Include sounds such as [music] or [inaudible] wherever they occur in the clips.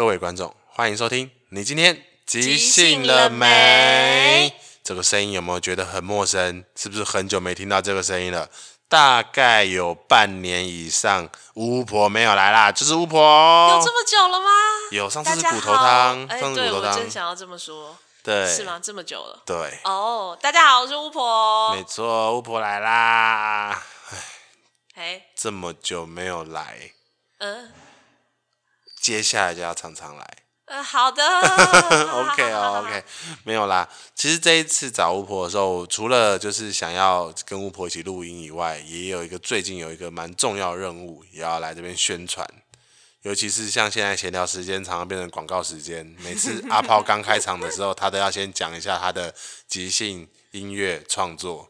各位观众，欢迎收听。你今天即兴了没？这个声音有没有觉得很陌生？是不是很久没听到这个声音了？大概有半年以上，巫婆没有来啦，就是巫婆。有这么久了吗？有，上次是骨头汤，哎，上次骨头汤。对，我真想要这么说。对，是吗？这么久了。对。哦，大家好，我是巫婆。没错，巫婆来啦。哎，这么久没有来。嗯。接下来就要常常来。呃，好的。[laughs] OK 哦，OK，没有啦。其实这一次找巫婆的时候，除了就是想要跟巫婆一起录音以外，也有一个最近有一个蛮重要的任务，也要来这边宣传。尤其是像现在闲聊时间常常变成广告时间，每次阿抛刚开场的时候，他都要先讲一下他的即兴音乐创作。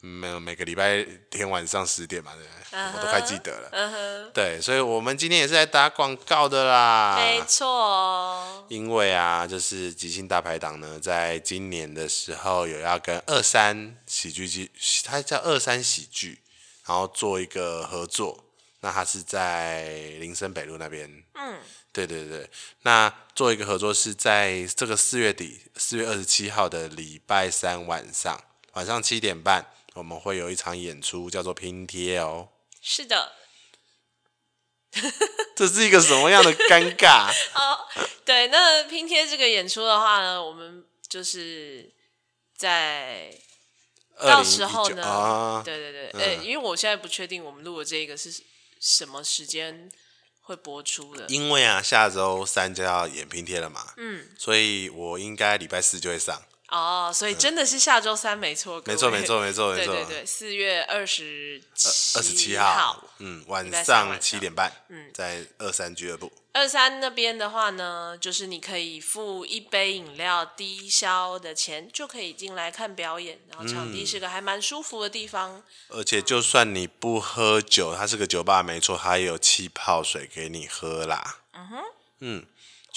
每个礼拜天晚上十点嘛，对不对？Uh huh, 我都快记得了。Uh huh. 对，所以我们今天也是来打广告的啦。没错。因为啊，就是即兴大排档呢，在今年的时候有要跟二三喜剧剧，它叫二三喜剧，然后做一个合作。那它是在林森北路那边。嗯。对对对，那做一个合作是在这个四月底，四月二十七号的礼拜三晚上，晚上七点半。我们会有一场演出，叫做拼贴哦。是的，[laughs] 这是一个什么样的尴尬？[laughs] 哦，对，那拼贴这个演出的话呢，我们就是在到时候呢，啊、对对对，呃、嗯，因为我现在不确定我们录的这个是什么时间会播出的。因为啊，下周三就要演拼贴了嘛，嗯，所以我应该礼拜四就会上。哦，所以真的是下周三没错，没错没错没错 [laughs] 没错，对对对，四月二十二十七号，嗯，晚上七点半，嗯，在二三俱乐部。二三那边的话呢，就是你可以付一杯饮料低消的钱，就可以进来看表演，然后场地是个还蛮舒服的地方。而且就算你不喝酒，它是个酒吧没错，它也有气泡水给你喝啦。嗯哼，嗯。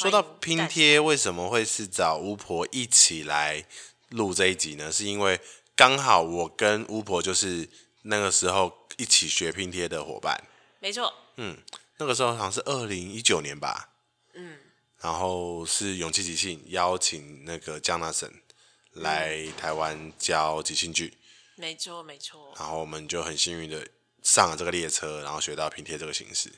说到拼贴，为什么会是找巫婆一起来录这一集呢？是因为刚好我跟巫婆就是那个时候一起学拼贴的伙伴。没错。嗯，那个时候好像是二零一九年吧。嗯。然后是勇气即兴邀请那个江纳森来台湾教即兴剧。没错，没错。然后我们就很幸运的上了这个列车，然后学到拼贴这个形式。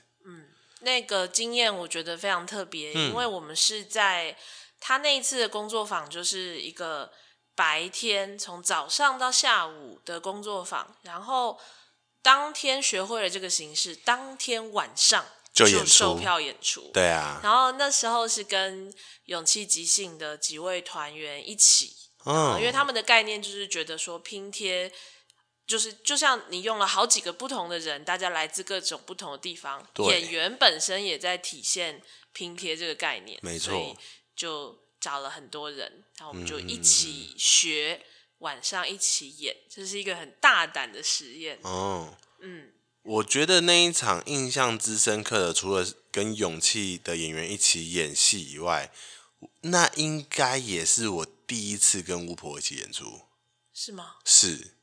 嗯。那个经验我觉得非常特别，因为我们是在他那一次的工作坊，就是一个白天从早上到下午的工作坊，然后当天学会了这个形式，当天晚上就售票演出。对啊，然后那时候是跟勇气即兴的几位团员一起，嗯，因为他们的概念就是觉得说拼贴。就是就像你用了好几个不同的人，大家来自各种不同的地方，演员本身也在体现拼贴这个概念，没错，所以就找了很多人，然后我们就一起学，嗯、晚上一起演，这是一个很大胆的实验。哦，嗯，我觉得那一场印象之深刻的，除了跟勇气的演员一起演戏以外，那应该也是我第一次跟巫婆一起演出，是吗？是。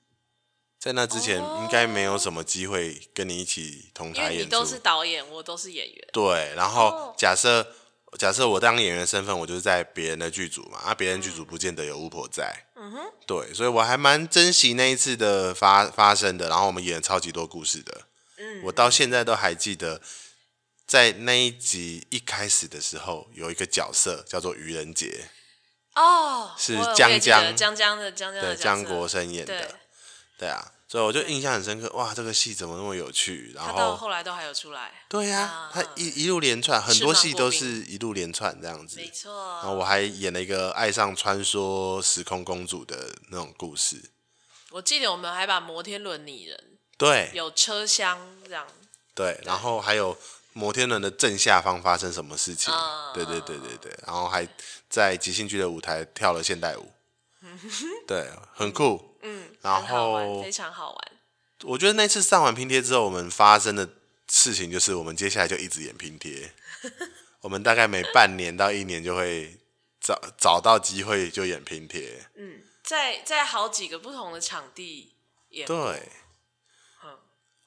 在那之前，应该没有什么机会跟你一起同台演出。因为你都是导演，我都是演员。对，然后假设、oh. 假设我当演员身份，我就是在别人的剧组嘛，啊，别人剧组不见得有巫婆在。嗯哼。对，所以我还蛮珍惜那一次的发发生的，然后我们演了超级多故事的。嗯。我到现在都还记得，在那一集一开始的时候，有一个角色叫做愚人节。哦。Oh, 是江江江江的江江的江国生演的。对啊，所以我就印象很深刻。哇，这个戏怎么那么有趣？然后到后来都还有出来。对呀、啊，他一一路连串，很多戏都是一路连串这样子。没错。然后我还演了一个爱上穿梭时空公主的那种故事。我记得我们还把摩天轮拟人。对。有车厢这样。对，然后还有摩天轮的正下方发生什么事情？嗯、对对对对对。然后还在即兴剧的舞台跳了现代舞。[laughs] 对，很酷。嗯，然后非常好玩。我觉得那次上完拼贴之后，我们发生的事情就是，我们接下来就一直演拼贴。[laughs] 我们大概每半年到一年就会找找到机会就演拼贴。嗯，在在好几个不同的场地演。对，嗯，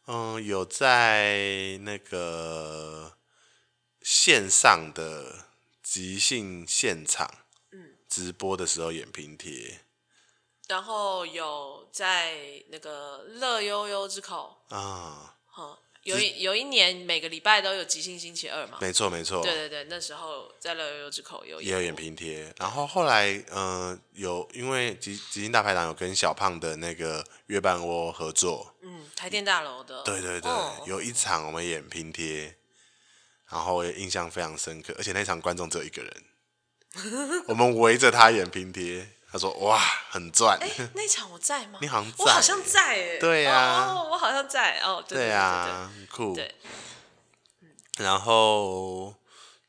嗯，有在那个线上的即兴现场，嗯，直播的时候演拼贴，然后有在那个乐悠悠之口啊，嗯有一有一年每个礼拜都有即兴星期二嘛？没错没错。对对对，那时候在乐悠悠之口有也有演拼贴，然后后来呃有因为即即兴大排档有跟小胖的那个月半窝合作，嗯，台电大楼的，对对对，哦、有一场我们演拼贴，然后也印象非常深刻，而且那场观众只有一个人，[laughs] 我们围着他演拼贴。他说：“哇，很赚！哎，那场我在吗？[laughs] 你好像在，我好像在哎。对呀，哦，我好像在哦。对呀，很酷。对。然后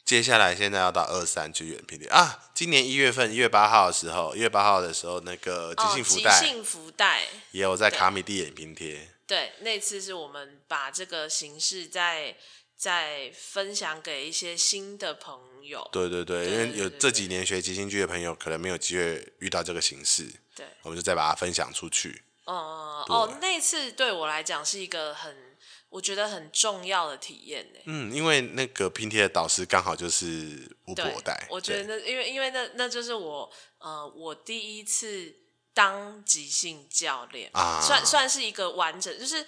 接下来现在要到二三去演平贴啊！今年一月份一月八号的时候，一月八号的时候，那个即兴福袋，即兴福袋也有在卡米蒂演拼贴。对，那次是我们把这个形式在。再分享给一些新的朋友。对对对，因为有这几年学即兴剧的朋友，可能没有机会遇到这个形式。对，我们就再把它分享出去。哦哦，那次对我来讲是一个很，我觉得很重要的体验呢。嗯，因为那个拼贴的导师刚好就是吴博带。我觉得那因为因为那那就是我呃我第一次当即兴教练啊，算算是一个完整就是。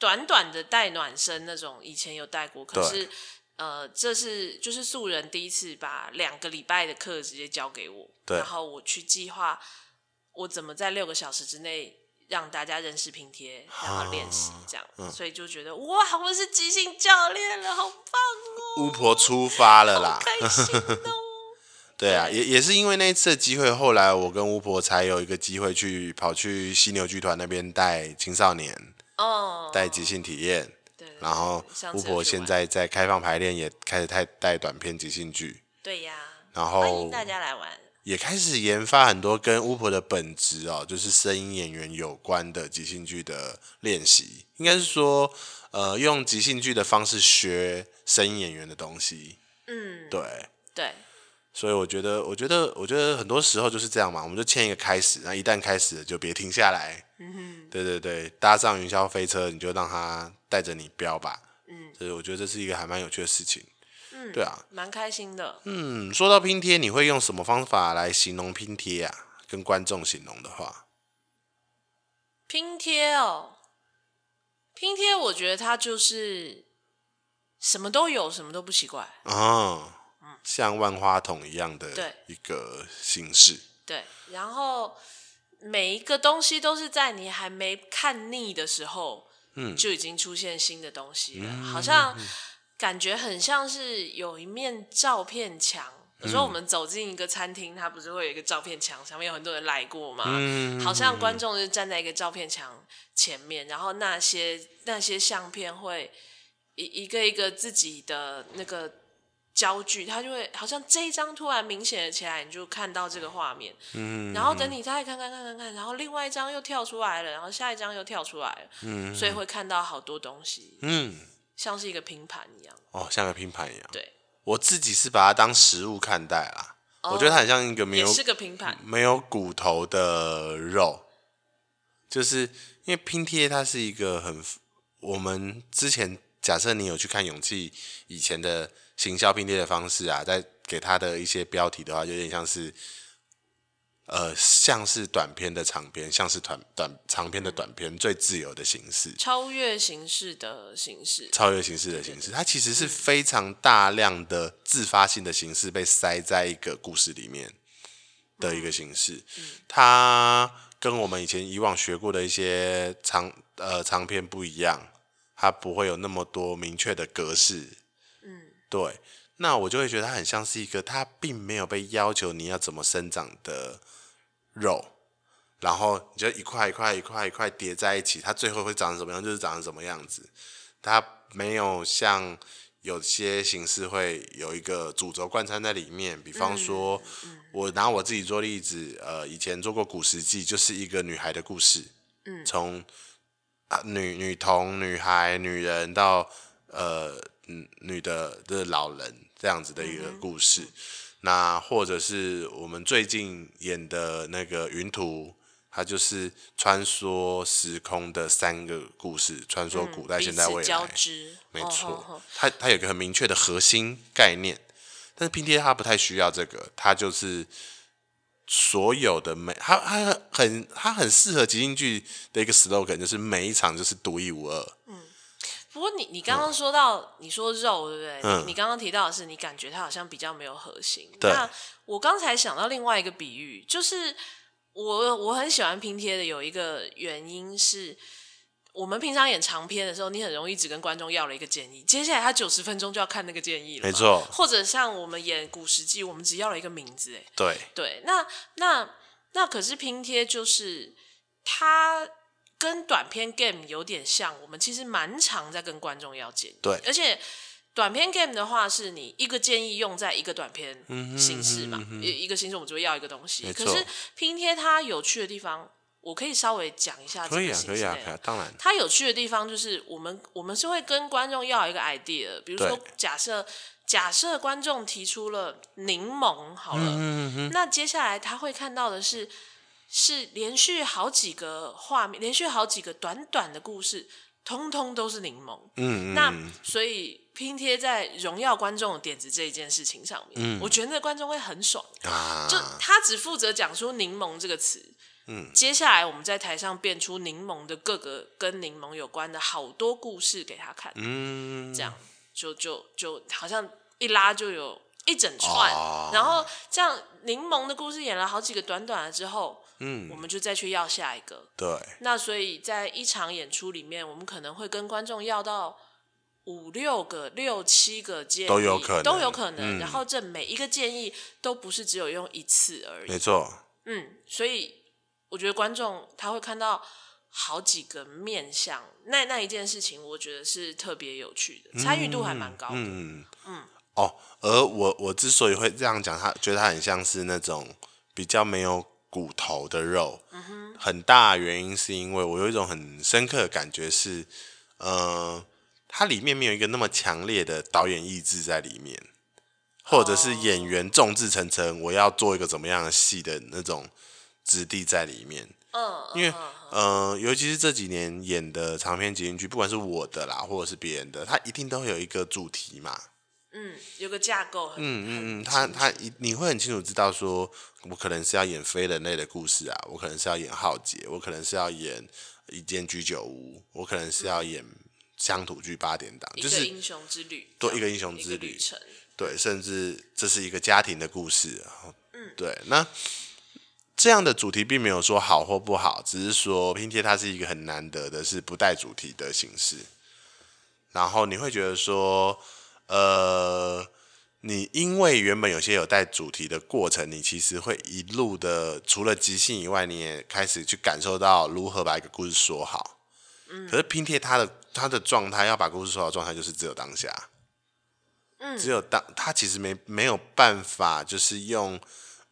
短短的带暖身那种，以前有带过，可是，呃，这是就是素人第一次把两个礼拜的课直接交给我，然后我去计划我怎么在六个小时之内让大家认识拼贴，然后练习这样，嗯、所以就觉得哇，我是即兴教练了，好棒哦！巫婆出发了啦，开心哦！[laughs] 对啊，也也是因为那一次的机会，后来我跟巫婆才有一个机会去跑去犀牛剧团那边带青少年。哦，带即兴体验，然后巫婆现在在开放排练，也开始带带短片即兴剧，对呀，然后欢迎大家来玩，也开始研发很多跟巫婆的本质哦，就是声音演员有关的即兴剧的练习，应该是说，呃，用即兴剧的方式学声音演员的东西，嗯，对，对。所以我觉得，我觉得，我觉得很多时候就是这样嘛，我们就签一个开始，那一旦开始了就别停下来。嗯哼，对对对，搭上云霄飞车，你就让它带着你飙吧。嗯，所以我觉得这是一个还蛮有趣的事情。嗯，对啊，蛮开心的。嗯，说到拼贴，你会用什么方法来形容拼贴啊？跟观众形容的话，拼贴哦，拼贴，我觉得它就是什么都有，什么都不奇怪。哦。像万花筒一样的一个形式，对，对，然后每一个东西都是在你还没看腻的时候，嗯，就已经出现新的东西了，嗯、好像感觉很像是有一面照片墙。有时候我们走进一个餐厅，它不是会有一个照片墙，上面有很多人来过嘛？嗯、好像观众就站在一个照片墙前面，然后那些那些相片会一一个一个自己的那个。焦距，它就会好像这一张突然明显了起来，你就看到这个画面。嗯，然后等你再看看看看看，然后另外一张又跳出来了，然后下一张又跳出来了。嗯，所以会看到好多东西。嗯，像是一个拼盘一样。哦，像个拼盘一样。对，我自己是把它当食物看待啦。哦，我觉得它很像一个没有，也是个拼盘，没有骨头的肉。就是因为拼贴，它是一个很，我们之前假设你有去看勇气以前的。行销拼列的方式啊，在给他的一些标题的话，就有点像是，呃，像是短篇的长篇，像是短短长篇的短篇，最自由的形式，超越形式的形式，超越形式的形式，它其实是非常大量的自发性的形式被塞在一个故事里面的一个形式，它跟我们以前以往学过的一些长呃长篇不一样，它不会有那么多明确的格式。对，那我就会觉得它很像是一个，它并没有被要求你要怎么生长的肉，然后你就一块一块一块一块叠在一起，它最后会长成什么样，就是长成什么样子。它没有像有些形式会有一个主轴贯穿在里面，比方说，我拿我自己做例子，呃，以前做过《古时记》，就是一个女孩的故事，嗯，从啊女女童、女孩、女人到呃。嗯，女的的老人这样子的一个故事，嗯、那或者是我们最近演的那个云图，它就是穿梭时空的三个故事，穿梭古代、嗯、现代、未来。没错，它它有一个很明确的核心概念，但是拼贴它不太需要这个，它就是所有的每它它很它很适合即兴剧的一个 slogan，就是每一场就是独一无二。嗯，不过你你刚刚说到、嗯、你说肉对不对？嗯、你你刚刚提到的是你感觉它好像比较没有核心。那我刚才想到另外一个比喻，就是。我我很喜欢拼贴的，有一个原因是，我们平常演长篇的时候，你很容易只跟观众要了一个建议，接下来他九十分钟就要看那个建议了，没错。或者像我们演古时记，我们只要了一个名字，哎，对对。那那那可是拼贴，就是它跟短片 game 有点像，我们其实蛮常在跟观众要建议，对，而且。短片 game 的话，是你一个建议用在一个短片形式嘛？一、一个形式，我们就会要一个东西。可是拼贴它有趣的地方，我可以稍微讲一下这个。可以啊，可以啊，可以啊，当然。它有趣的地方就是，我们我们是会跟观众要一个 idea，比如说假设假设观众提出了柠檬，好了，那接下来他会看到的是是连续好几个画面，连续好几个短短的故事。通通都是柠檬，嗯，那所以拼贴在荣耀观众的点子这一件事情上面，嗯，我觉得那个观众会很爽，啊，就他只负责讲出柠檬这个词，嗯，接下来我们在台上变出柠檬的各个跟柠檬有关的好多故事给他看，嗯，这样就就就好像一拉就有一整串，哦，然后这样柠檬的故事演了好几个短短的之后。嗯，我们就再去要下一个。对。那所以在一场演出里面，我们可能会跟观众要到五六个、六七个建议，都有可能，都有可能。嗯、然后这每一个建议都不是只有用一次而已。没错。嗯，所以我觉得观众他会看到好几个面向，那那一件事情，我觉得是特别有趣的，参与度还蛮高的。嗯嗯。哦，而我我之所以会这样讲，他觉得他很像是那种比较没有。骨头的肉，很大原因是因为我有一种很深刻的感觉是，呃，它里面没有一个那么强烈的导演意志在里面，或者是演员众志成城，我要做一个怎么样的戏的那种质地在里面。嗯因为呃，尤其是这几年演的长篇集英剧，不管是我的啦，或者是别人的，它一定都会有一个主题嘛。嗯，有个架构。嗯嗯嗯，他他你会很清楚知道说，我可能是要演非人类的故事啊，我可能是要演浩劫，我可能是要演一间居酒屋，我可能是要演乡土剧八点档，就是英雄之旅，对，一个英雄之旅，对，甚至这是一个家庭的故事。嗯，对，那这样的主题并没有说好或不好，只是说拼贴它是一个很难得的是不带主题的形式，然后你会觉得说。呃，你因为原本有些有带主题的过程，你其实会一路的除了即兴以外，你也开始去感受到如何把一个故事说好。嗯，可是拼贴它的它的状态，要把故事说好状态就是只有当下。嗯，只有当他其实没没有办法，就是用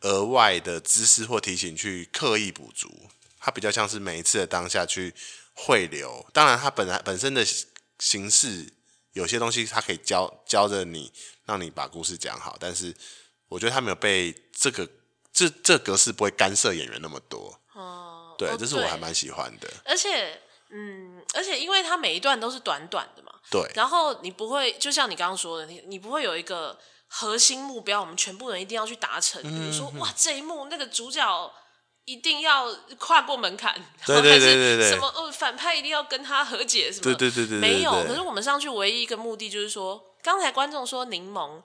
额外的知识或提醒去刻意补足，它比较像是每一次的当下去汇流。当然，它本来本身的形式。有些东西他可以教教着你，让你把故事讲好，但是我觉得他没有被这个这这格式不会干涉演员那么多。哦，对，这是我还蛮喜欢的。而且，嗯，而且因为他每一段都是短短的嘛，对。然后你不会，就像你刚刚说的，你你不会有一个核心目标，我们全部人一定要去达成。比如说，哇，这一幕那个主角。一定要跨过门槛，对对对对对，什么呃反派一定要跟他和解，什么对对对对，没有。可是我们上去唯一一个目的就是说，刚才观众说柠檬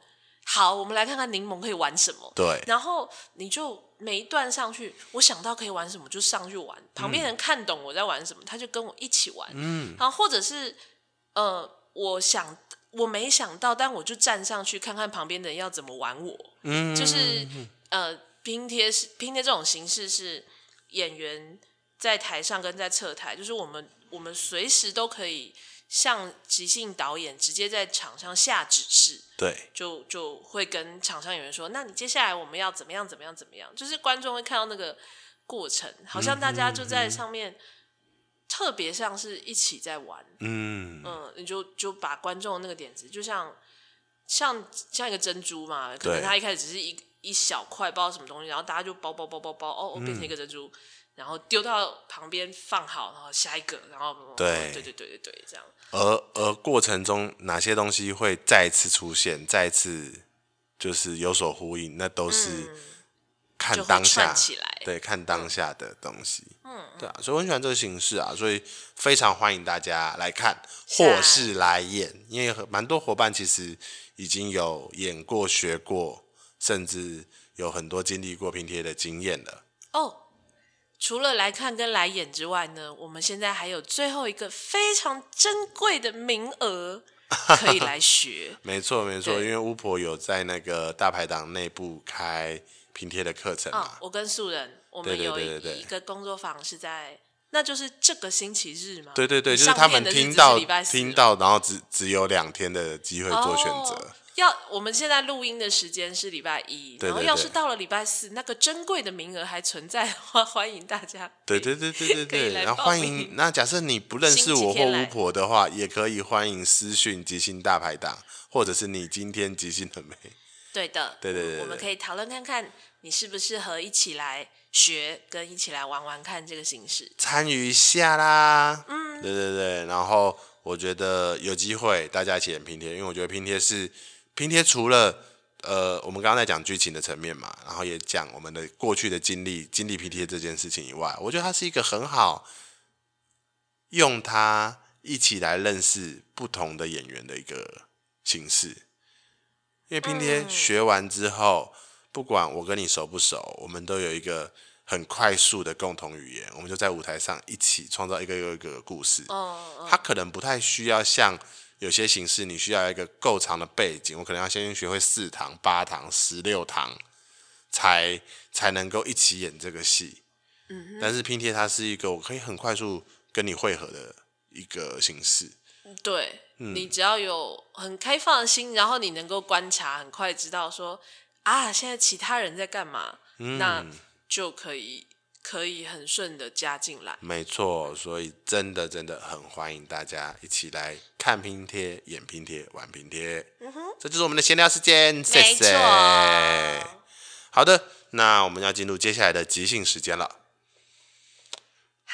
好，我们来看看柠檬可以玩什么。对，然后你就每一段上去，我想到可以玩什么就上去玩，旁边人看懂我在玩什么，他就跟我一起玩。嗯，然后或者是呃，我想我没想到，但我就站上去看看旁边的人要怎么玩我。嗯，就是呃。拼贴是拼贴这种形式是演员在台上跟在侧台，就是我们我们随时都可以向即兴导演直接在场上下指示，对，就就会跟场上演员说，那你接下来我们要怎么样怎么样怎么样，就是观众会看到那个过程，好像大家就在上面特别像是一起在玩，嗯。嗯，你就就把观众的那个点子，就像像像一个珍珠嘛，可能他一开始只是一个。一小块不知道什么东西，然后大家就包包包包包哦，变成一个珍珠。嗯、然后丢到旁边放好，然后下一个，然后对对对对对对，这样。而而过程中哪些东西会再次出现，再次就是有所呼应，那都是看当下，对，看当下的东西。嗯，对啊，所以我很喜欢这个形式啊，所以非常欢迎大家来看或是来演，因为蛮多伙伴其实已经有演过、学过，甚至有很多经历过拼贴的经验了。哦。除了来看跟来演之外呢，我们现在还有最后一个非常珍贵的名额 [laughs] 可以来学。没错没错，因为巫婆有在那个大排档内部开拼贴的课程嘛。哦，我跟素人，我们有一个工作坊是在，那就是这个星期日嘛。对对对，就是他们听到听到，然后只只有两天的机会做选择。哦要我们现在录音的时间是礼拜一，对对对，然后要是到了礼拜四，那个珍贵的名额还存在的话，[laughs] 欢迎大家。对对对对对 [laughs] 对，然后欢迎。那假设你不认识我或巫婆的话，也可以欢迎私讯即兴大排档，或者是你今天即兴了没？对的，对对对，对，我们可以讨论看看你适不适合一起来学，跟一起来玩玩看这个形式，参与一下啦。嗯，对对对，然后我觉得有机会大家一起演拼贴，因为我觉得拼贴是。拼贴除了呃，我们刚刚在讲剧情的层面嘛，然后也讲我们的过去的经历，经历拼贴这件事情以外，我觉得它是一个很好用它一起来认识不同的演员的一个形式。因为拼贴学完之后，不管我跟你熟不熟，我们都有一个很快速的共同语言，我们就在舞台上一起创造一个又一个故事。它可能不太需要像。有些形式你需要一个够长的背景，我可能要先学会四堂、八堂、十六堂，才才能够一起演这个戏。嗯，但是拼贴它是一个我可以很快速跟你汇合的一个形式。对，嗯，你只要有很开放的心，然后你能够观察，很快知道说啊，现在其他人在干嘛，嗯，那就可以。可以很顺的加进来，没错，所以真的真的很欢迎大家一起来看拼贴、演拼贴、玩拼贴。嗯哼，这就是我们的闲聊时间，谢谢。好的，那我们要进入接下来的即兴时间了。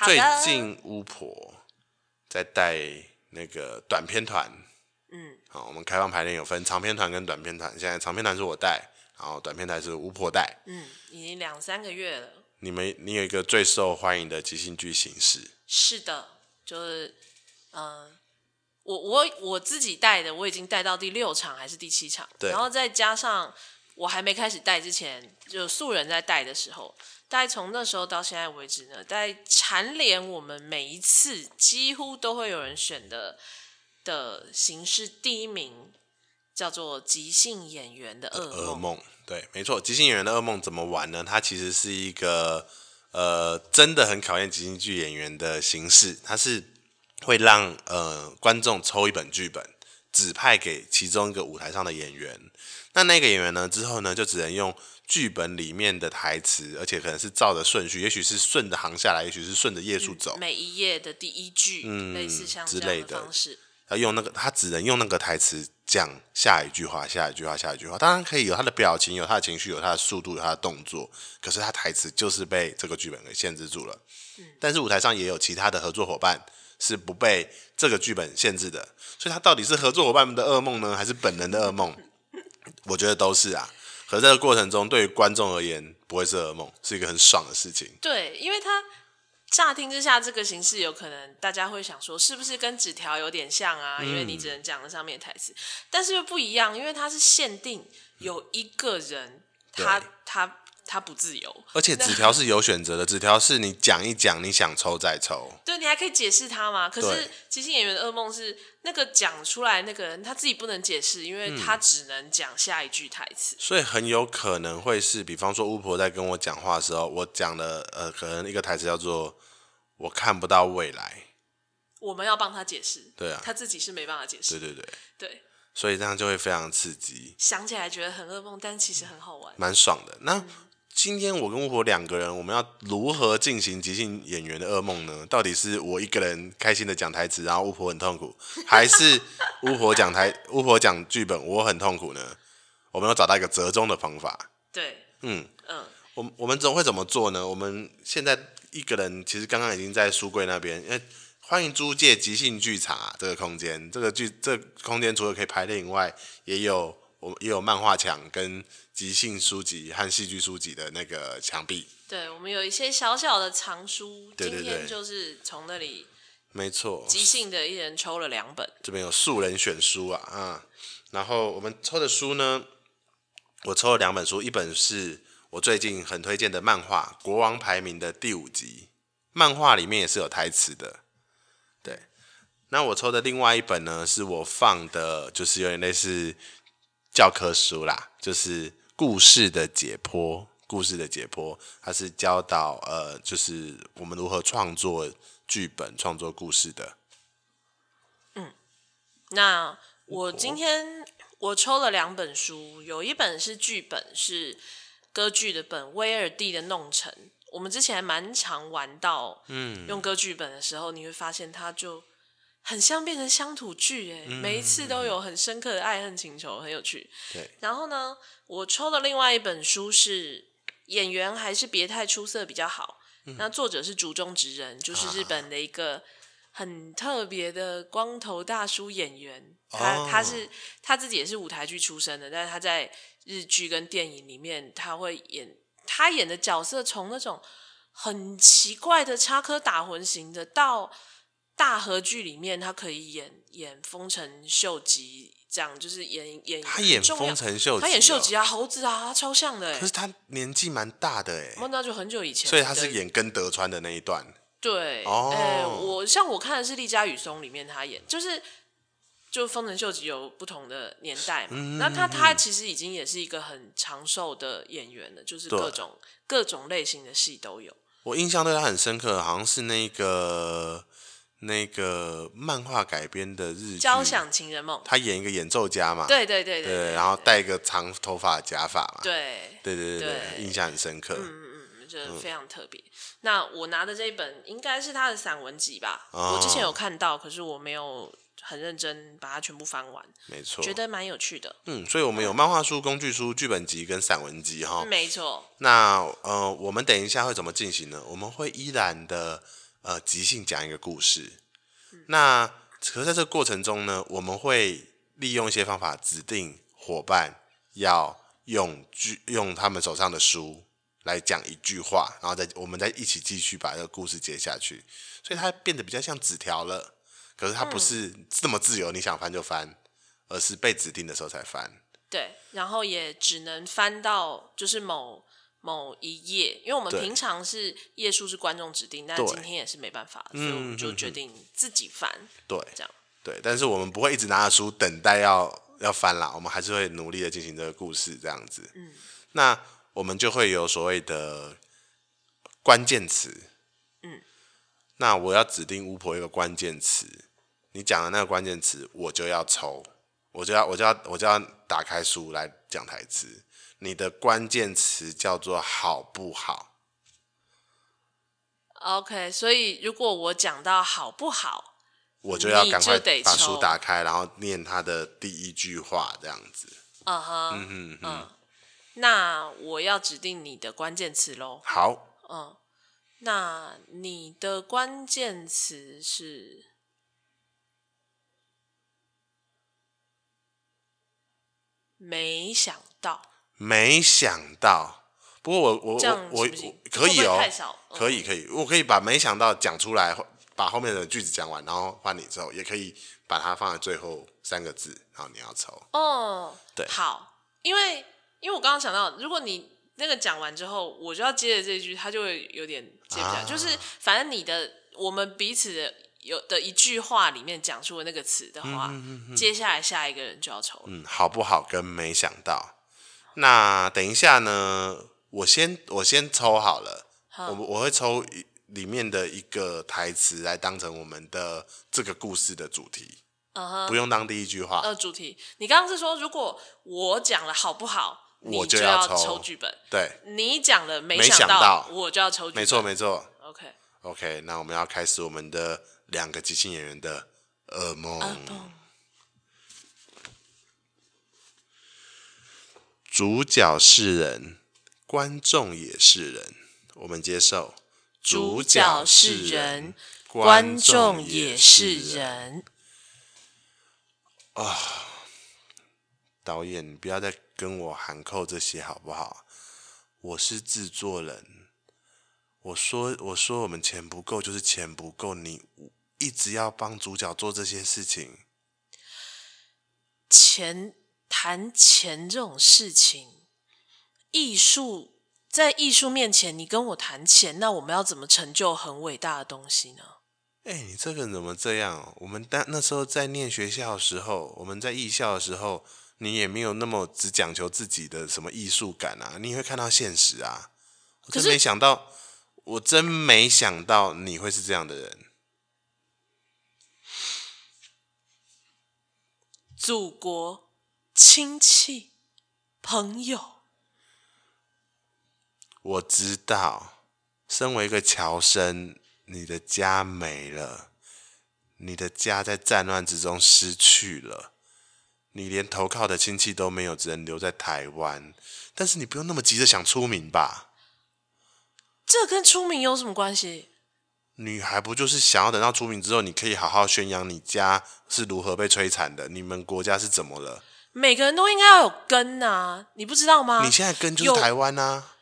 最近巫婆在带那个短片团，嗯，好，我们开放排练有分长片团跟短片团，现在长片团是我带，然后短片团是巫婆带，嗯，已经两三个月了。你们，你有一个最受欢迎的即兴剧形式？是的，就是，嗯、呃，我我我自己带的，我已经带到第六场还是第七场，对，然后再加上我还没开始带之前，就素人在带的时候，大概从那时候到现在为止呢，在蝉联我们每一次几乎都会有人选的的形式第一名，叫做即兴演员的噩梦。噩梦对，没错，即兴演员的噩梦怎么玩呢？它其实是一个呃，真的很考验即兴剧演员的形式。它是会让呃观众抽一本剧本，指派给其中一个舞台上的演员。那那个演员呢，之后呢，就只能用剧本里面的台词，而且可能是照着顺序，也许是顺着行下来，也许是顺着页数走，每一页的第一句，嗯，类似像之类的方式。要用那个，他只能用那个台词讲下一句话，下一句话，下一句话。当然可以有他的表情，有他的情绪，有他的速度，有他的动作。可是他台词就是被这个剧本给限制住了。嗯。但是舞台上也有其他的合作伙伴是不被这个剧本限制的，所以他到底是合作伙伴们的噩梦呢，还是本人的噩梦？我觉得都是啊。可这个过程中，对于观众而言，不会是噩梦，是一个很爽的事情。对，因为他。乍听之下，这个形式有可能大家会想说，是不是跟纸条有点像啊？因为你只能讲了上面的台词，但是又不一样，因为它是限定有一个人，他他他不自由，而且纸条是有选择的，纸条是你讲一讲，你想抽再抽，对，你还可以解释他嘛。可是即兴演员的噩梦是那个讲出来那个人他自己不能解释，因为他只能讲下一句台词，所以很有可能会是，比方说巫婆在跟我讲话的时候，我讲的呃，可能一个台词叫做。我看不到未来，我们要帮他解释。对啊，他自己是没办法解释。对对对，对，所以这样就会非常刺激。想起来觉得很噩梦，但其实很好玩，蛮爽的。那、嗯、今天我跟巫婆两个人，我们要如何进行即兴演员的噩梦呢？到底是我一个人开心的讲台词，然后巫婆很痛苦，[laughs] 还是巫婆讲台巫婆讲剧本，我很痛苦呢？我们要找到一个折中的方法。对，嗯嗯。我我们总会怎么做呢？我们现在一个人其实刚刚已经在书柜那边，因为欢迎租借即兴剧场啊，这个空间，这个剧这个、空间除了可以排练以外，也有我也有漫画墙跟即兴书籍和戏剧书籍的那个墙壁。对，我们有一些小小的藏书，对对对，今天就是从那里，没错，即兴的一人抽了两本，这边有素人选书啊，啊、嗯，然后我们抽的书呢，我抽了两本书，一本是我最近很推荐的漫画《国王排名》的第五集，漫画里面也是有台词的。对那我抽的另外一本呢，是我放的，就是有点类似教科书啦，就是故事的解剖，故事的解剖，它是教导呃，就是我们如何创作剧本、创作故事的。嗯，那我今天我抽了两本书，有一本是剧本，是歌剧的本《威尔第的弄臣》。我们之前还蛮常玩到，嗯，用歌剧本的时候，你会发现它就。很像变成乡土剧哎，每一次都有很深刻的爱恨情仇，很有趣。对，然后呢，我抽的另外一本书是演员还是别太出色比较好。嗯、那作者是竹中直人，就是日本的一个很特别的光头大叔演员。啊、他他是他自己也是舞台剧出身的，但是他在日剧跟电影里面，他会演他演的角色从那种很奇怪的插科打诨型的到。大合剧里面，他可以演演丰臣秀吉，这样就是演演他演丰臣秀吉，他演秀吉啊，猴子啊，超像的。可是他年纪蛮大的哎，那就很久以前，所以他是演跟德川的那一段。对，哦、欸，我像我看的是《丽家与松》里面他演，就是就丰臣秀吉有不同的年代嘛。嗯、那他他其实已经也是一个很长寿的演员了，就是各种各种类型的戏都有。我印象对他很深刻，好像是那个。那个漫画改编的日剧《交响情人梦》，他演一个演奏家嘛，对对对对，对，然后戴一个长头发的假发嘛，对对对对对，印象很深刻，嗯嗯嗯，觉得非常特别。那我拿的这一本应该是他的散文集吧，我之前有看到，可是我没有很认真把它全部翻完，没错，觉得蛮有趣的。嗯，所以我们有漫画书、工具书、剧本集跟散文集哈，没错。那呃，我们等一下会怎么进行呢？我们会依然的。呃，即兴讲一个故事，嗯、那可是在这个过程中呢，我们会利用一些方法，指定伙伴要用句用他们手上的书来讲一句话，然后再我们再一起继续把这个故事接下去，所以它变得比较像纸条了。可是它不是这么自由，你想翻就翻，而是被指定的时候才翻。对，然后也只能翻到就是某。某一页，因为我们平常是页数是观众指定，但今天也是没办法，所以我们就决定自己翻。对，这样对，但是我们不会一直拿着书等待要要翻啦，我们还是会努力的进行这个故事这样子。嗯，那我们就会有所谓的关键词。嗯，那我要指定巫婆一个关键词，你讲的那个关键词，我就要抽，我就要我就要我就要打开书来讲台词。你的关键词叫做好不好？OK，所以如果我讲到好不好，我就要赶快把书打开，然后念他的第一句话，这样子。嗯哼嗯哼嗯嗯，那我要指定你的关键词喽。好，嗯，那你的关键词是没想到。没想到，不过我我我我可以哦，可以可以，我可以把没想到讲出来，把后面的句子讲完，然后换你之后，也可以把它放在最后三个字，然后你要抽。哦，对，好，因为因为我刚刚想到，如果你那个讲完之后，我就要接着这句，他就会有点接不下就是反正你的我们彼此的有的一句话里面讲出了那个词的话，嗯嗯嗯嗯，接下来下一个人就要抽。嗯，好不好？跟没想到。那等一下呢，我先我先抽好了，好我我会抽里面的一个台词来当成我们的这个故事的主题，uh huh. 不用当第一句话。呃，主题，你刚刚是说，如果我讲了好不好，我就要抽剧本。对，你讲了没想到，我就要抽剧本。没错没错。OK OK，那我们要开始我们的两个即兴演员的噩梦。Uh. 主角是人，观众也是人，我们接受主角是人，观众也是人。啊、哦，导演，你不要再跟我喊扣这些好不好？我是制作人，我说我说我们钱不够就是钱不够，你一直要帮主角做这些事情，钱谈钱这种事情。艺术在艺术面前，你跟我谈钱，那我们要怎么成就很伟大的东西呢？哎、欸，你这个人怎么这样？我们当那时候在念学校的时候，我们在艺校的时候，你也没有那么只讲求自己的什么艺术感啊，你也会看到现实啊。我真没想到，我真没想到你会是这样的人。祖国、亲戚、朋友。我知道，身为一个侨生，你的家没了，你的家在战乱之中失去了，你连投靠的亲戚都没有，只能留在台湾。但是你不用那么急着想出名吧？这跟出名有什么关系？女孩不就是想要等到出名之后，你可以好好宣扬你家是如何被摧残的，你们国家是怎么了？每个人都应该要有根啊，你不知道吗？你现在根就是台湾啊。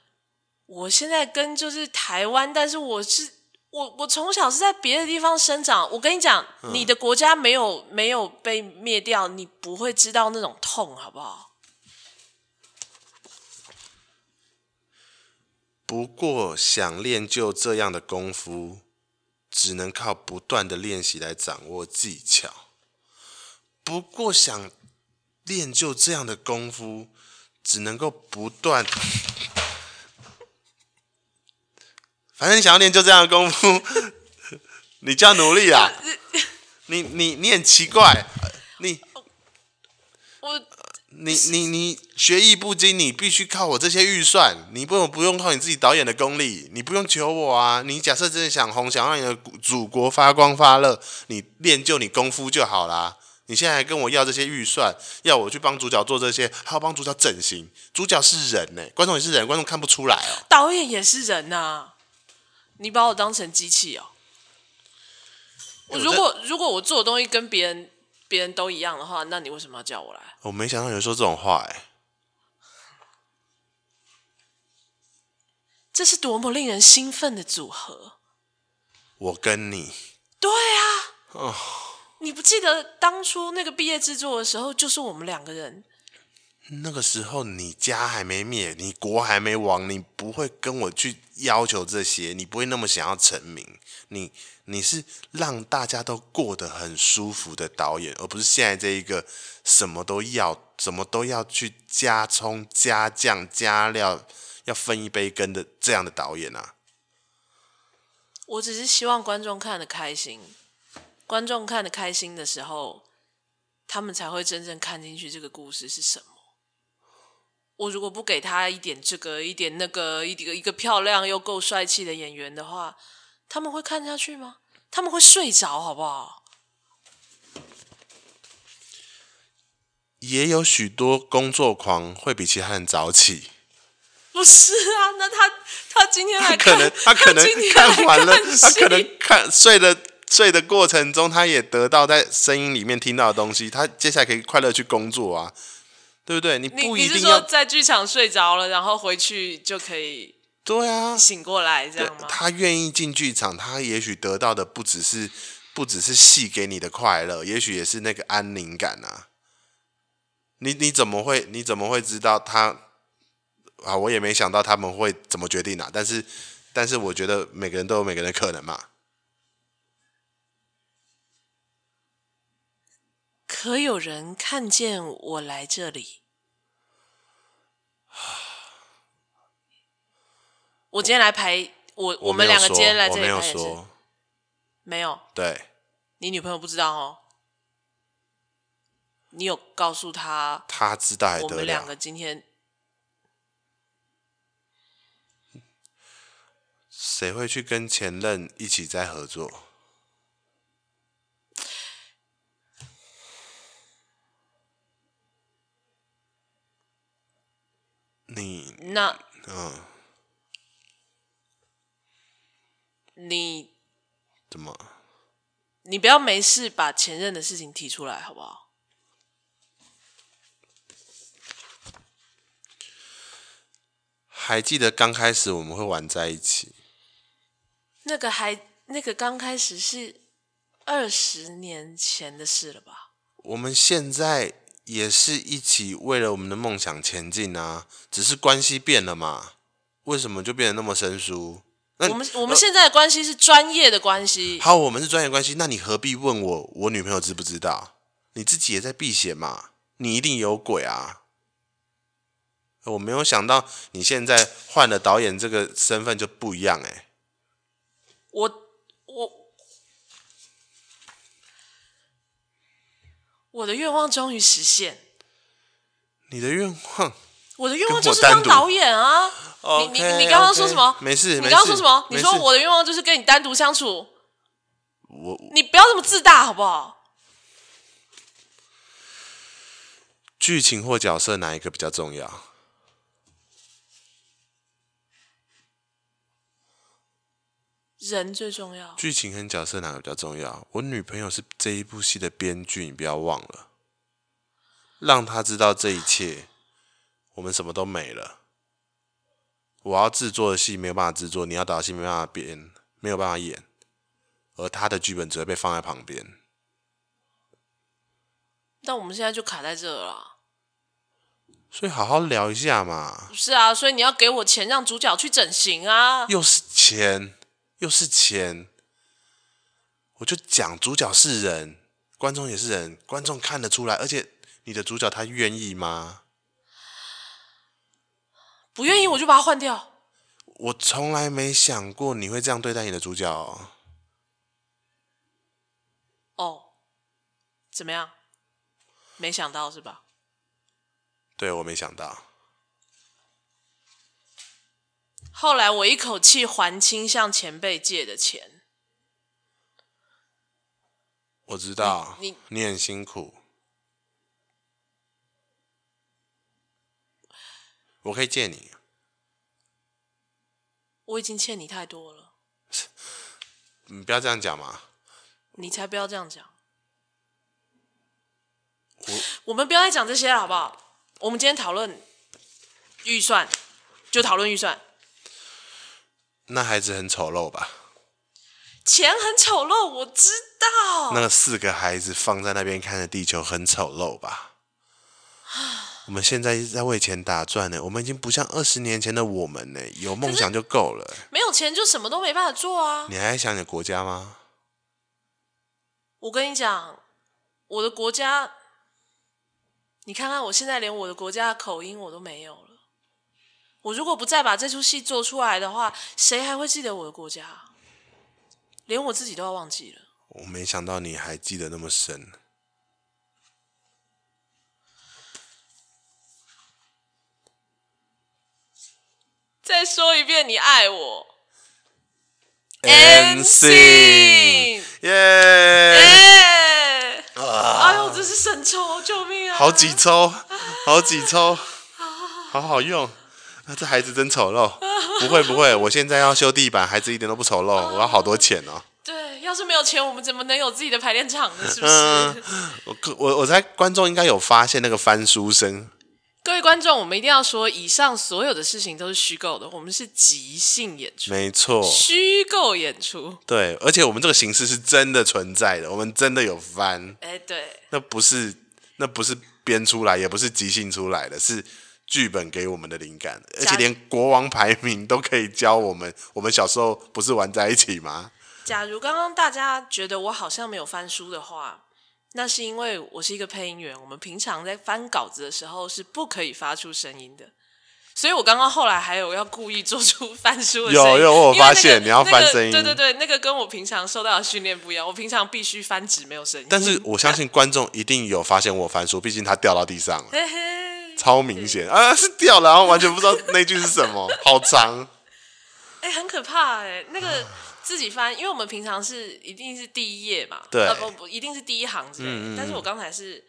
我现在根就是台湾，但是我是我我从小是在别的地方生长。我跟你讲，嗯、你的国家没有没有被灭掉，你不会知道那种痛，好不好？不过想练就这样的功夫，只能靠不断的练习来掌握技巧。不过想练就这样的功夫，只能够不断。反正你想要练就这样的功夫，[laughs] 你就要努力啊！[laughs] 你你你很奇怪，你我你你你学艺不精，你必须靠我这些预算，你不用不用靠你自己导演的功力，你不用求我啊！你假设真的想红，想让你的祖国发光发热，你练就你功夫就好啦。你现在还跟我要这些预算，要我去帮主角做这些，还要帮主角整形。主角是人呢、欸，观众也是人，观众看不出来哦。导演也是人呐、啊。你把我当成机器哦！我如果如果我做的东西跟别人别人都一样的话，那你为什么要叫我来？我没想到有人说这种话哎！这是多么令人兴奋的组合！我跟你对啊！哦，你不记得当初那个毕业制作的时候，就是我们两个人。那个时候你家还没灭，你国还没亡，你不会跟我去要求这些，你不会那么想要成名。你你是让大家都过得很舒服的导演，而不是现在这一个什么都要，什么都要去加葱、加酱、加料，要分一杯羹的这样的导演啊。我只是希望观众看得开心，观众看的开心的时候，他们才会真正看进去这个故事是什么。我如果不给他一点这个，一点那个，一个一个漂亮又够帅气的演员的话，他们会看下去吗？他们会睡着，好不好？也有许多工作狂会比其他人早起。不是啊，那他他今天来看，可能他可能看完了，他可能看睡的睡的过程中，他也得到在声音里面听到的东西，他接下来可以快乐去工作啊。对不对？你不一定是说在剧场睡着了，然后回去就可以对啊醒过来这样吗？他愿意进剧场，他也许得到的不只是不只是戏给你的快乐，也许也是那个安宁感啊。你你怎么会你怎么会知道他啊？我也没想到他们会怎么决定啊。但是但是我觉得每个人都有每个人的可能嘛。可有人看见我来这里？我今天来排我，我们两个今天来这里排也是没有。对，你女朋友不知道哦。你有告诉她？她知道还得了？我们两个今天谁会去跟前任一起在合作？你那嗯，你怎么？你不要没事把前任的事情提出来，好不好？还记得刚开始我们会玩在一起？那个还那个刚开始是二十年前的事了吧？我们现在也是一起为了我们的梦想前进啊，只是关系变了嘛？为什么就变得那么生疏？那我们我们现在的关系是专业的关系。好，我们是专业关系，那你何必问我我女朋友知不知道？你自己也在避嫌嘛？你一定有鬼啊！我没有想到你现在换了导演这个身份就不一样哎、欸。我我我的愿望终于实现。你的愿望？我的愿望就是当导演啊！你你你刚刚说什么？没事，你刚刚说什么？你说我的愿望就是跟你单独相处。我你不要这么自大好不好？剧情或角色哪一个比较重要？人最重要。剧情和角色哪个比较重要？我女朋友是这一部戏的编剧，你不要忘了，让她知道这一切，我们什么都没了。我要制作的戏没有办法制作，你要导戏没办法编，没有办法演，而她的剧本只会被放在旁边。但我们现在就卡在这了，所以好好聊一下嘛。不是啊，所以你要给我钱让主角去整形啊。又是钱，又是钱。我就讲主角是人，观众也是人，观众看得出来，而且你的主角他愿意吗？不愿意我就把他换掉。我从来没想过你会这样对待你的主角哦。哦，怎么样？没想到是吧？对，我没想到。后来我一口气还清向前辈借的钱。我知道，你你，你很辛苦。我可以借你。我已经欠你太多了。[laughs] 你不要这样讲嘛。你才不要这样讲。我我们不要再讲这些了，好不好？我们今天讨论预算，就讨论预算。那孩子很丑陋吧？钱很丑陋，我知道。那个四个孩子放在那边看着地球，很丑陋吧？我们现在一直在为钱打转呢，我们已经不像二十年前的我们呢，有梦想就够了。没有钱就什么都没办法做啊！你还在想你的国家吗？我跟你讲，我的国家，你看看我现在连我的国家的口音我都没有了。我如果不再把这出戏做出来的话，谁还会记得我的国家？连我自己都要忘记了。我没想到你还记得那么深。再说一遍，你爱我。NC，耶！哎呦，这是神抽，救命啊！好几抽，好几抽，好好用。啊，这孩子真丑陋。不会不会，我现在要修地板，孩子一点都不丑陋。我要好多钱哦。对，要是没有钱，我们怎么能有自己的排练场呢？是不是？嗯、我我我猜观众应该有发现那个翻书声。各位观众，我们一定要说，以上所有的事情都是虚构的，我们是即兴演出，没错，虚构演出，对，而且我们这个形式是真的存在的，我们真的有翻，哎，对，那不是那不是编出来，也不是即兴出来的，是剧本给我们的灵感，而且连国王排名都可以教我们，我们小时候不是玩在一起吗？假如刚刚大家觉得我好像没有翻书的话。那是因为我是一个配音员，我们平常在翻稿子的时候是不可以发出声音的，所以我刚刚后来还有要故意做出翻书的声音。有有，我发现、那个、你要翻声音、那个，对对对，那个跟我平常受到的训练不一样，我平常必须翻纸没有声音。但是我相信观众一定有发现我翻书，毕竟它掉到地上了，嘿嘿超明显啊，是掉了，然后完全不知道那句是什么，[laughs] 好长，哎、欸，很可怕哎、欸，那个。自己翻，因为我们平常是一定是第一页嘛，对，呃不不，一定是第一行之类的。嗯嗯，但是我刚才是，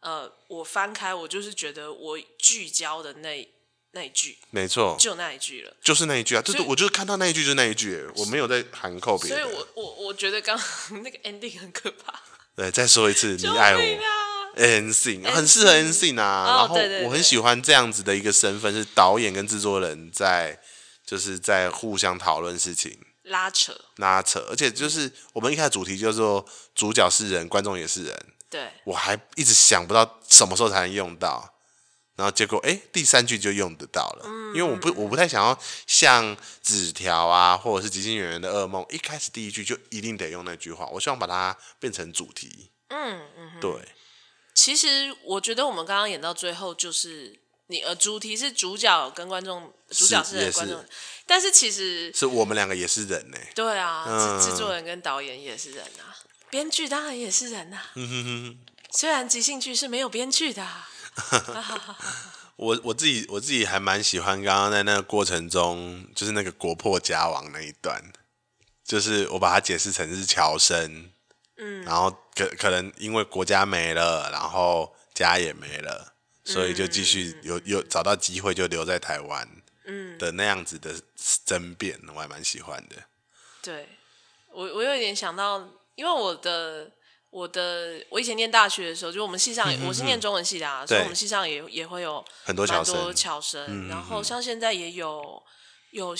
呃，我翻开，我就是觉得我聚焦的那那一句，没错，就那一句了，就是那一句啊，就是我就是看到那一句就是那一句，我没有在含扣别人。所以我我我觉得刚刚那个 ending 很可怕。对，再说一次，你爱我 NC 很适合 NC 啊。然后我很喜欢这样子的一个身份，是导演跟制作人在就是在互相讨论事情。拉扯，拉扯，而且就是我们一开始主题叫做主角是人，观众也是人。对，我还一直想不到什么时候才能用到，然后结果哎，第三句就用得到了。因为我不我不太想要像纸条啊，或者是《即兴演员的噩梦》，一开始第一句就一定得用那句话。我希望把它变成主题。嗯嗯，对。其实我觉得我们刚刚演到最后就是。你呃，主题是主角跟观众，主角是观众，但是其实是我们两个也是人呢。对啊，嗯、制作人跟导演也是人啊，编剧当然也是人啊。嗯、哼哼 [laughs] 虽然即兴剧是没有编剧的。[laughs] 我我自己我自己还蛮喜欢刚刚在那个过程中，就是那个国破家亡那一段，就是我把它解释成是乔生，嗯，然后可可能因为国家没了，然后家也没了。所以就继续有有找到机会就留在台湾，嗯。的那样子的争辩，我还蛮喜欢的。对，我我有一点想到，因为我的我的我以前念大学的时候，就我们系上、嗯、我是念中文系的啊，所以我们系上也也会有很多巧生，巧生，然后像现在也有有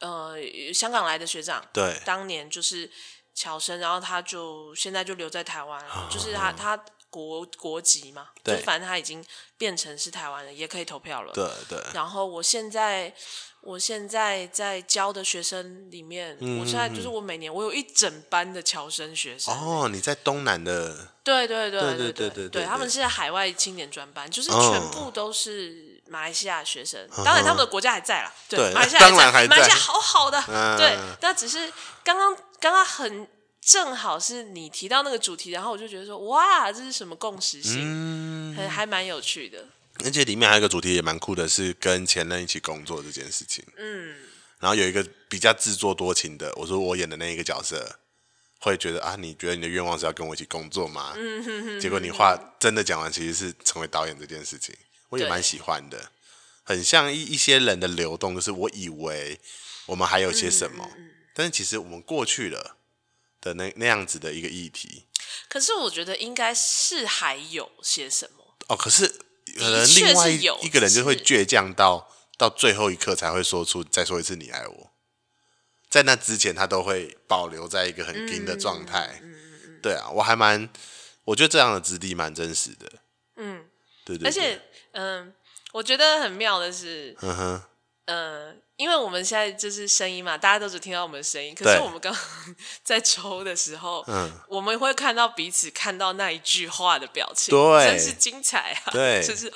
呃香港来的学长，对，当年就是侨生，然后他就现在就留在台湾，哦、就是他他。国国籍嘛，对就反正他已经变成是台湾人，也可以投票了。对对。然后我现在，我现在在教的学生里面，嗯、我现在就是我每年我有一整班的侨生学生。哦，你在东南的？对对对对对对对，他们是在海外青年专班，就是全部都是马来西亚学生。哦、当然，他们的国家还在啦。对，对马来西亚还在，还在马来西亚好好的。嗯、对，那只是刚刚刚刚很。正好是你提到那个主题，然后我就觉得说，哇，这是什么共识性？嗯，还还蛮有趣的。而且里面还有一个主题也蛮酷的，是跟前任一起工作这件事情。嗯，然后有一个比较自作多情的，我说我演的那一个角色，会觉得啊，你觉得你的愿望是要跟我一起工作吗？嗯哼哼。结果你话真的讲完，其实是成为导演这件事情，我也蛮喜欢的。很像一一些人的流动，就是我以为我们还有些什么，嗯、但是其实我们过去了。的那那样子的一个议题，可是我觉得应该是还有些什么哦。可是可能另外一个人就会倔强到到最后一刻才会说出再说一次你爱我，在那之前他都会保留在一个很平的状态。嗯嗯嗯，对啊，我还蛮我觉得这样的质地蛮真实的。嗯，对，对对。而且嗯，我觉得很妙的是，嗯哼，嗯。因为我们现在就是声音嘛，大家都只听到我们的声音。可是我们刚刚 [laughs] 在抽的时候，嗯，我们会看到彼此看到那一句话的表情，对，真是精彩啊！对，[laughs] 就是，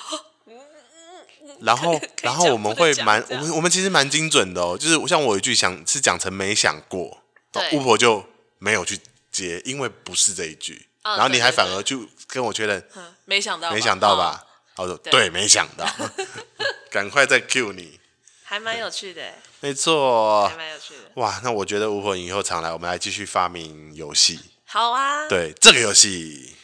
然后，然后我们会蛮，我们我们其实蛮精准的哦。就是像我一句想是讲成没想过，对，巫婆就没有去接，因为不是这一句。然后你还反而就跟我确认，没想到，没想到吧？我说对，没想到，[laughs] 赶快再 cue 你。还蛮有趣的，没错，还蛮有趣的。哇，那我觉得无魂以后常来，我们来继续发明游戏。好啊，对这个游戏，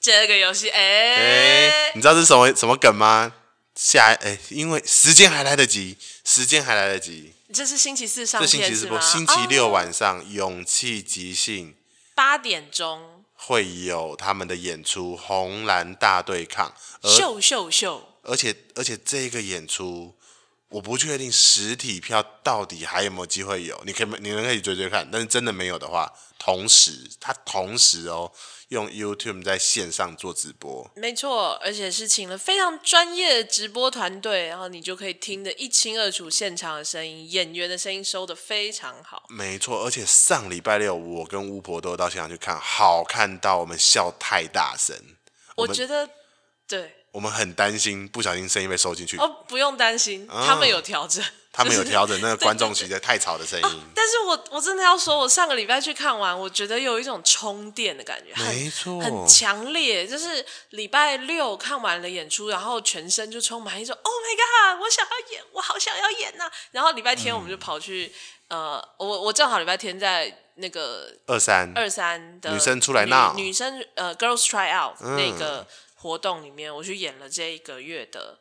这个游戏，哎，你知道是什么什么梗吗？下哎，因为时间还来得及，时间还来得及。这是星期四上这星期是不？星期六晚上，勇气即兴八点钟会有他们的演出，红蓝大对抗，秀秀秀。而且而且这个演出。我不确定实体票到底还有没有机会有，你可以你们可以追追看，但是真的没有的话，同时他同时哦用 YouTube 在线上做直播，没错，而且是请了非常专业的直播团队，然后你就可以听得一清二楚，现场的声音，演员的声音收得非常好，没错，而且上礼拜六我跟巫婆都到现场去看，好看到我们笑太大声，我，我觉得对。我们很担心不小心声音被收进去。哦，不用担心，哦、他们有调整。他们有调整那个 [laughs] 观众席的太吵的声音。哦。但是我我真的要说，我上个礼拜去看完，我觉得有一种充电的感觉，没错，很强烈。就是礼拜六看完了演出，然后全身就充满一种 “Oh my God”，我想要演，我好想要演呐、啊。然后礼拜天我们就跑去，嗯、呃，我我正好礼拜天在那个二三二三的女生出来闹，女生呃，Girls Try Out、嗯、那个。活动里面，我去演了这一个月的，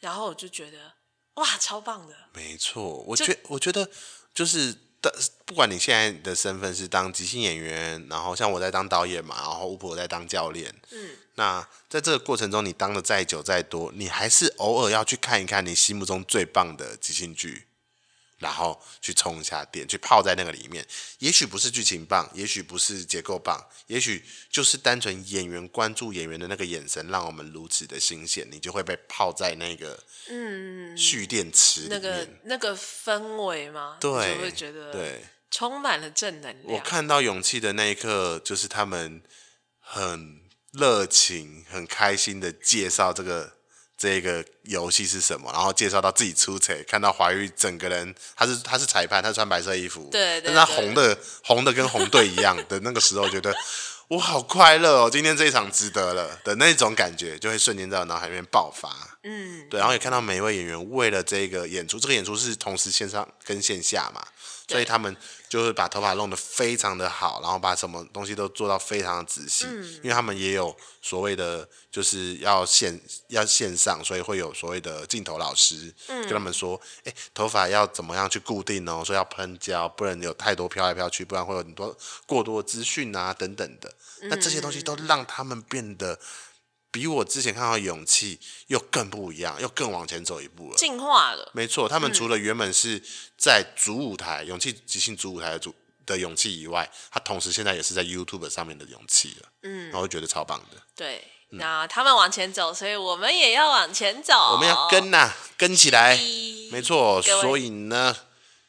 然后我就觉得哇，超棒的。没错，我觉我觉得就是的，不管你现在的身份是当即兴演员，然后像我在当导演嘛，然后巫婆在当教练，嗯，那在这个过程中，你当的再久再多，你还是偶尔要去看一看你心目中最棒的即兴剧。然后去充一下电，去泡在那个里面。也许不是剧情棒，也许不是结构棒，也许就是单纯演员关注演员的那个眼神，让我们如此的新鲜，你就会被泡在那个嗯蓄电池里面。那个那个氛围吗？对，就会觉得对，充满了正能量。我看到勇气的那一刻，就是他们很热情、很开心的介绍这个。这个游戏是什么？然后介绍到自己出彩，看到华玉整个人，他是他是裁判，他穿白色衣服，对，对，对，但他红的红的跟红队一样的那个时候，觉得我好快乐哦，今天这一场值得了的那种感觉，就会瞬间在我脑海里面爆发。嗯，对，然后也看到每一位演员为了这个演出，这个演出是同时线上跟线下嘛，所以他们。就是把头发弄得非常的好，然后把什么东西都做到非常的仔细，嗯、因为他们也有所谓的就是要线要线上，所以会有所谓的镜头老师、嗯、跟他们说，哎，头发要怎么样去固定哦，说要喷胶，不能有太多飘来飘去，不然会有很多过多的资讯啊等等的。嗯、那这些东西都让他们变得。比我之前看到的勇气又更不一样，又更往前走一步了，进化了。没错，他们除了原本是在主舞台、嗯、勇气即兴主舞台的主的勇气以外，他同时现在也是在 YouTube 上面的勇气了。嗯，我会觉得超棒的。对，嗯、那他们往前走，所以我们也要往前走。我们要跟呐、啊，跟起来。没错，所以呢，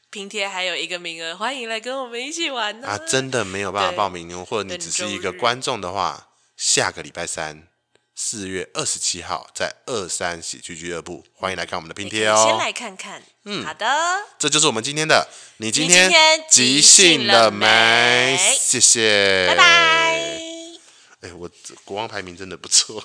拼贴还有一个名额，欢迎来跟我们一起玩呢。啊，真的没有办法报名，对或者你只是一个观众的话，下个礼拜三。四月二十七号，在二三喜剧俱乐部，欢迎来看我们的拼贴哦。先来看看，嗯，好的，这就是我们今天的。你今天即兴了没？谢谢，拜拜。哎，我国王排名真的不错。